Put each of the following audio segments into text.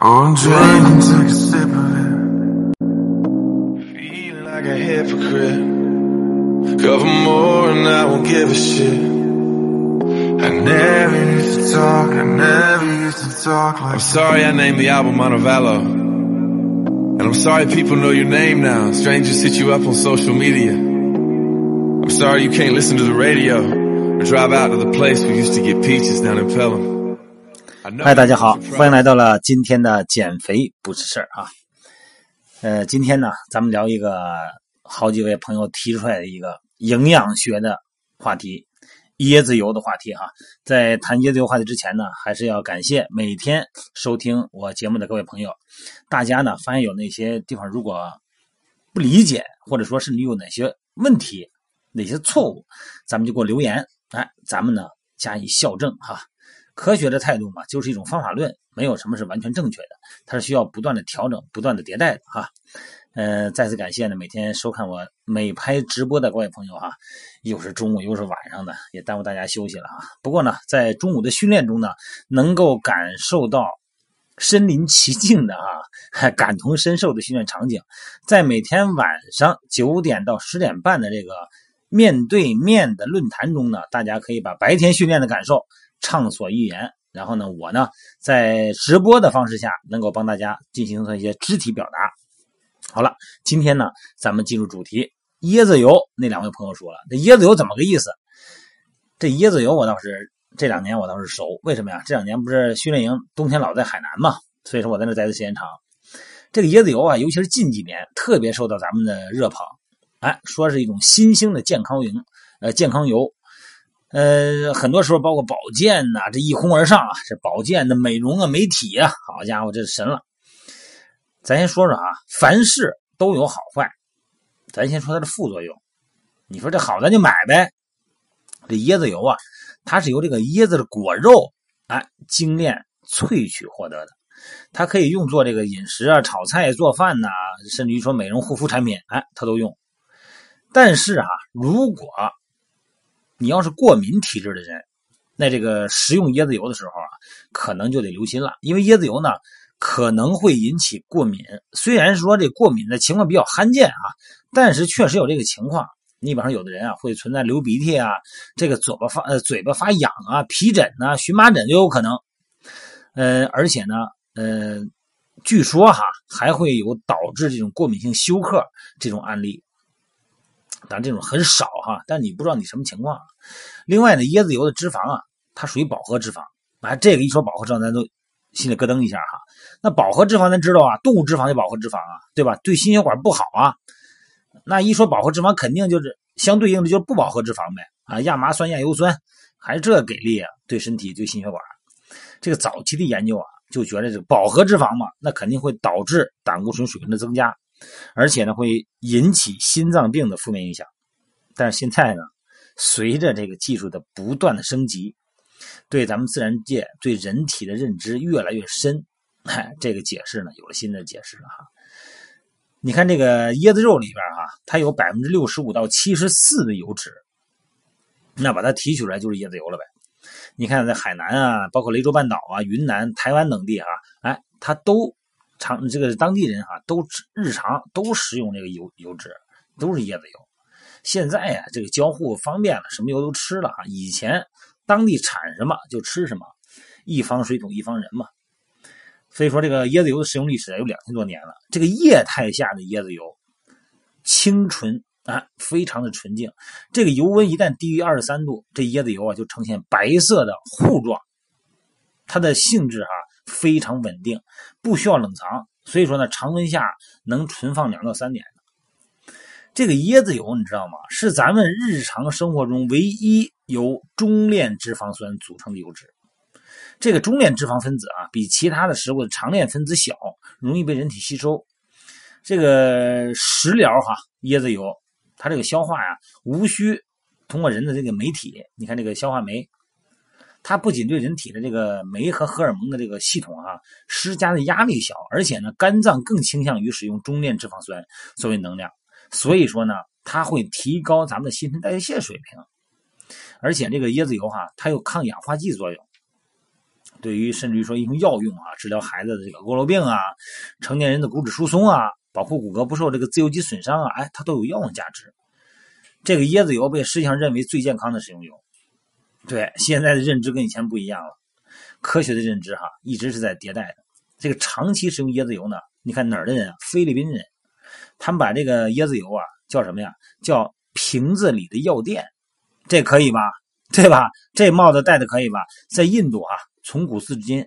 Pour a drink and take a sip of it. Feeling like a hypocrite. Cover more and I won't give a shit. I never used to talk, I never used to talk like I'm sorry I named the album Montevallo. And I'm sorry people know your name now. Strangers hit you up on social media. I'm sorry you can't listen to the radio or drive out to the place we used to get peaches down in Pelham. 嗨，大家好，欢迎来到了今天的减肥不是事儿啊。呃，今天呢，咱们聊一个好几位朋友提出来的一个营养学的话题，椰子油的话题啊。在谈椰子油话题之前呢，还是要感谢每天收听我节目的各位朋友。大家呢，发现有那些地方如果不理解，或者说是你有哪些问题、哪些错误，咱们就给我留言，哎，咱们呢加以校正哈。科学的态度嘛，就是一种方法论，没有什么是完全正确的，它是需要不断的调整、不断的迭代的哈。呃，再次感谢呢，每天收看我美拍直播的各位朋友哈，又是中午又是晚上的，也耽误大家休息了啊。不过呢，在中午的训练中呢，能够感受到身临其境的啊，感同身受的训练场景，在每天晚上九点到十点半的这个面对面的论坛中呢，大家可以把白天训练的感受畅所欲言。然后呢，我呢在直播的方式下，能够帮大家进行一些肢体表达。好了，今天呢，咱们进入主题。椰子油，那两位朋友说了，这椰子油怎么个意思？这椰子油我倒是这两年我倒是熟，为什么呀？这两年不是训练营冬天老在海南嘛，所以说我在那待的时间长。这个椰子油啊，尤其是近几年特别受到咱们的热捧，哎，说是一种新兴的健康油，呃，健康油。呃，很多时候包括保健呐、这一哄而上啊，这保健的、美容啊、美体啊，好家伙，这是神了。咱先说说啊，凡事都有好坏，咱先说它的副作用。你说这好，咱就买呗。这椰子油啊，它是由这个椰子的果肉哎精炼萃取获得的，它可以用作这个饮食啊、炒菜、做饭呐、甚至于说美容护肤产品，哎，它都用。但是啊，如果你要是过敏体质的人，那这个食用椰子油的时候啊，可能就得留心了，因为椰子油呢可能会引起过敏。虽然说这过敏的情况比较罕见啊，但是确实有这个情况。你比方说，有的人啊会存在流鼻涕啊，这个嘴巴发呃嘴巴发痒啊、皮疹呐、荨麻疹都有可能。呃，而且呢，呃，据说哈还会有导致这种过敏性休克这种案例。但这种很少哈，但你不知道你什么情况。另外呢，椰子油的脂肪啊，它属于饱和脂肪。啊，这个一说饱和脂肪，咱都心里咯噔一下哈。那饱和脂肪咱知道啊，动物脂肪就饱和脂肪啊，对吧？对心血管不好啊。那一说饱和脂肪，肯定就是相对应的就是不饱和脂肪呗啊，亚麻酸、亚油酸，还是这给力啊？对身体、对心血管。这个早期的研究啊，就觉得这个饱和脂肪嘛，那肯定会导致胆固醇水平的增加。而且呢，会引起心脏病的负面影响。但是现在呢，随着这个技术的不断的升级，对咱们自然界对人体的认知越来越深，这个解释呢有了新的解释了哈。你看这个椰子肉里边哈，它有百分之六十五到七十四的油脂，那把它提取出来就是椰子油了呗。你看在海南啊，包括雷州半岛啊、云南、台湾等地啊，哎，它都。常这个当地人哈、啊，都日常都食用这个油油脂，都是椰子油。现在呀、啊，这个交互方便了，什么油都吃了哈。以前当地产什么就吃什么，一方水土一方人嘛。所以说，这个椰子油的使用历史有两千多年了。这个液态下的椰子油清纯啊，非常的纯净。这个油温一旦低于二十三度，这椰子油啊就呈现白色的糊状，它的性质哈、啊。非常稳定，不需要冷藏，所以说呢，常温下能存放两到三年。这个椰子油你知道吗？是咱们日常生活中唯一由中链脂肪酸组成的油脂。这个中链脂肪分子啊，比其他的食物的长链分子小，容易被人体吸收。这个食疗哈，椰子油它这个消化呀，无需通过人的这个酶体，你看这个消化酶。它不仅对人体的这个酶和荷尔蒙的这个系统啊施加的压力小，而且呢，肝脏更倾向于使用中链脂肪酸作为能量，所以说呢，它会提高咱们的新陈代谢水平。而且这个椰子油哈、它有抗氧化剂作用。对于甚至于说一种药用啊，治疗孩子的这个佝偻病啊，成年人的骨质疏松啊，保护骨骼不受这个自由基损伤啊，哎，它都有药用价值。这个椰子油被世界上认为最健康的食用油。对，现在的认知跟以前不一样了，科学的认知哈，一直是在迭代的。这个长期使用椰子油呢，你看哪儿的人啊？菲律宾人，他们把这个椰子油啊叫什么呀？叫瓶子里的药店，这可以吧？对吧？这帽子戴的可以吧？在印度啊，从古至今，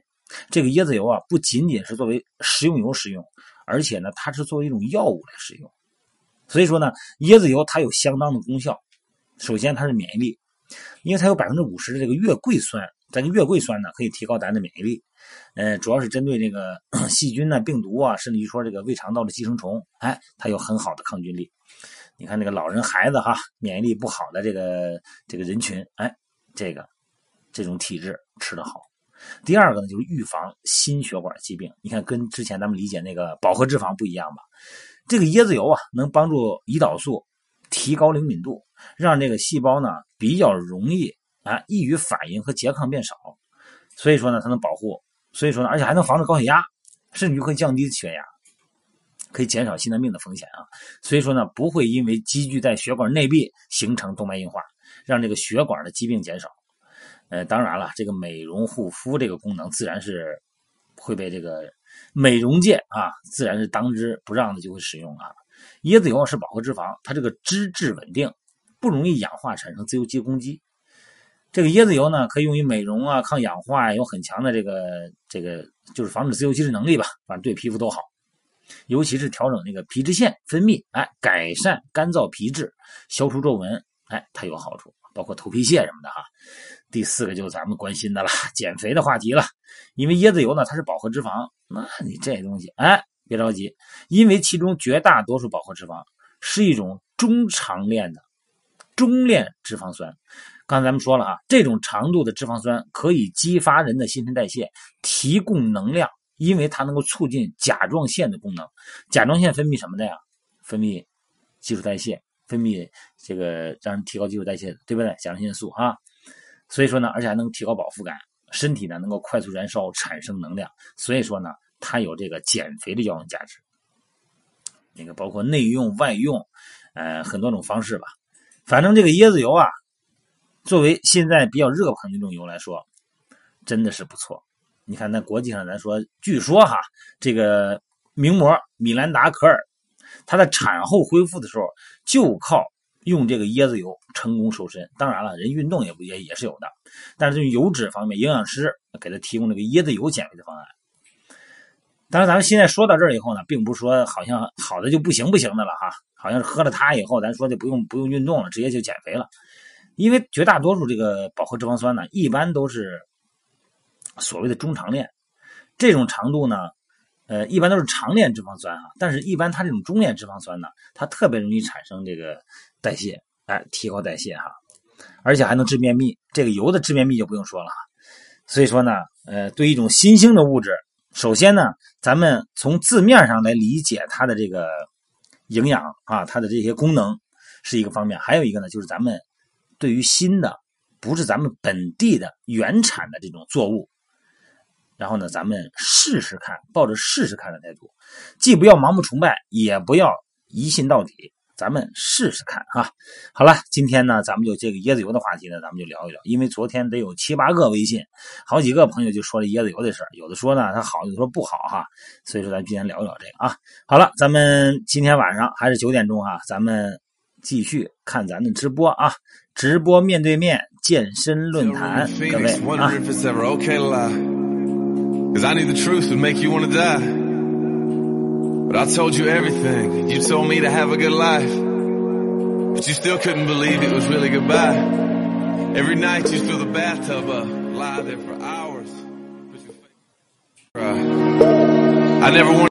这个椰子油啊不仅仅是作为食用油使用，而且呢，它是作为一种药物来使用。所以说呢，椰子油它有相当的功效。首先，它是免疫力，因为它有百分之五十的这个月桂酸，这个月桂酸呢可以提高咱的免疫力。呃，主要是针对这个 细菌呢、病毒啊，甚至于说这个胃肠道的寄生虫，哎，它有很好的抗菌力。你看那个老人、孩子哈，免疫力不好的这个这个人群，哎，这个这种体质吃得好。第二个呢，就是预防心血管疾病。你看，跟之前咱们理解那个饱和脂肪不一样吧？这个椰子油啊，能帮助胰岛素提高灵敏度，让这个细胞呢比较容易啊易于反应和拮抗变少。所以说呢，它能保护，所以说呢，而且还能防止高血压，甚至于可以降低血压。可以减少心脏病的风险啊，所以说呢，不会因为积聚在血管内壁形成动脉硬化，让这个血管的疾病减少。呃，当然了，这个美容护肤这个功能自然是会被这个美容界啊，自然是当之不让的就会使用啊。椰子油是饱和脂肪，它这个脂质稳定，不容易氧化产生自由基攻击。这个椰子油呢，可以用于美容啊，抗氧化，有很强的这个这个就是防止自由基的能力吧，反正对皮肤都好。尤其是调整那个皮脂腺分泌，哎，改善干燥皮质，消除皱纹，哎，它有好处，包括头皮屑什么的哈。第四个就是咱们关心的了，减肥的话题了。因为椰子油呢，它是饱和脂肪，那你这东西，哎，别着急，因为其中绝大多数饱和脂肪是一种中长链的中链脂肪酸。刚才咱们说了啊，这种长度的脂肪酸可以激发人的新陈代谢，提供能量。因为它能够促进甲状腺的功能，甲状腺分泌什么的呀？分泌基础代谢，分泌这个让人提高基础代谢，对不对？甲状腺素啊，所以说呢，而且还能提高饱腹感，身体呢能够快速燃烧产生能量，所以说呢，它有这个减肥的药用价值。那个包括内用、外用，呃，很多种方式吧。反正这个椰子油啊，作为现在比较热捧的一种油来说，真的是不错。你看，在国际上，咱说，据说哈，这个名模米兰达·可尔，她在产后恢复的时候，就靠用这个椰子油成功瘦身。当然了，人运动也不也也是有的，但是这油脂方面，营养师给他提供这个椰子油减肥的方案。当然，咱们现在说到这儿以后呢，并不是说好像好的就不行不行的了哈，好像是喝了它以后，咱说就不用不用运动了，直接就减肥了。因为绝大多数这个饱和脂肪酸呢，一般都是。所谓的中长链，这种长度呢，呃，一般都是长链脂肪酸啊。但是，一般它这种中链脂肪酸呢，它特别容易产生这个代谢，哎，提高代谢哈，而且还能治便秘。这个油的治便秘就不用说了哈。所以说呢，呃，对一种新兴的物质，首先呢，咱们从字面上来理解它的这个营养啊，它的这些功能是一个方面。还有一个呢，就是咱们对于新的，不是咱们本地的原产的这种作物。然后呢，咱们试试看，抱着试试看的态度，既不要盲目崇拜，也不要一信到底，咱们试试看哈。好了，今天呢，咱们就这个椰子油的话题呢，咱们就聊一聊。因为昨天得有七八个微信，好几个朋友就说了椰子油的事有的说呢它好，有的说不好哈。所以说，咱今天聊一聊这个啊。好了，咱们今天晚上还是九点钟啊，咱们继续看咱的直播啊，直播面对面健身论坛，各位啊。But I told you everything. You told me to have a good life. But you still couldn't believe it was really goodbye. Every night you threw the bathtub up, lie there for hours. I never wanted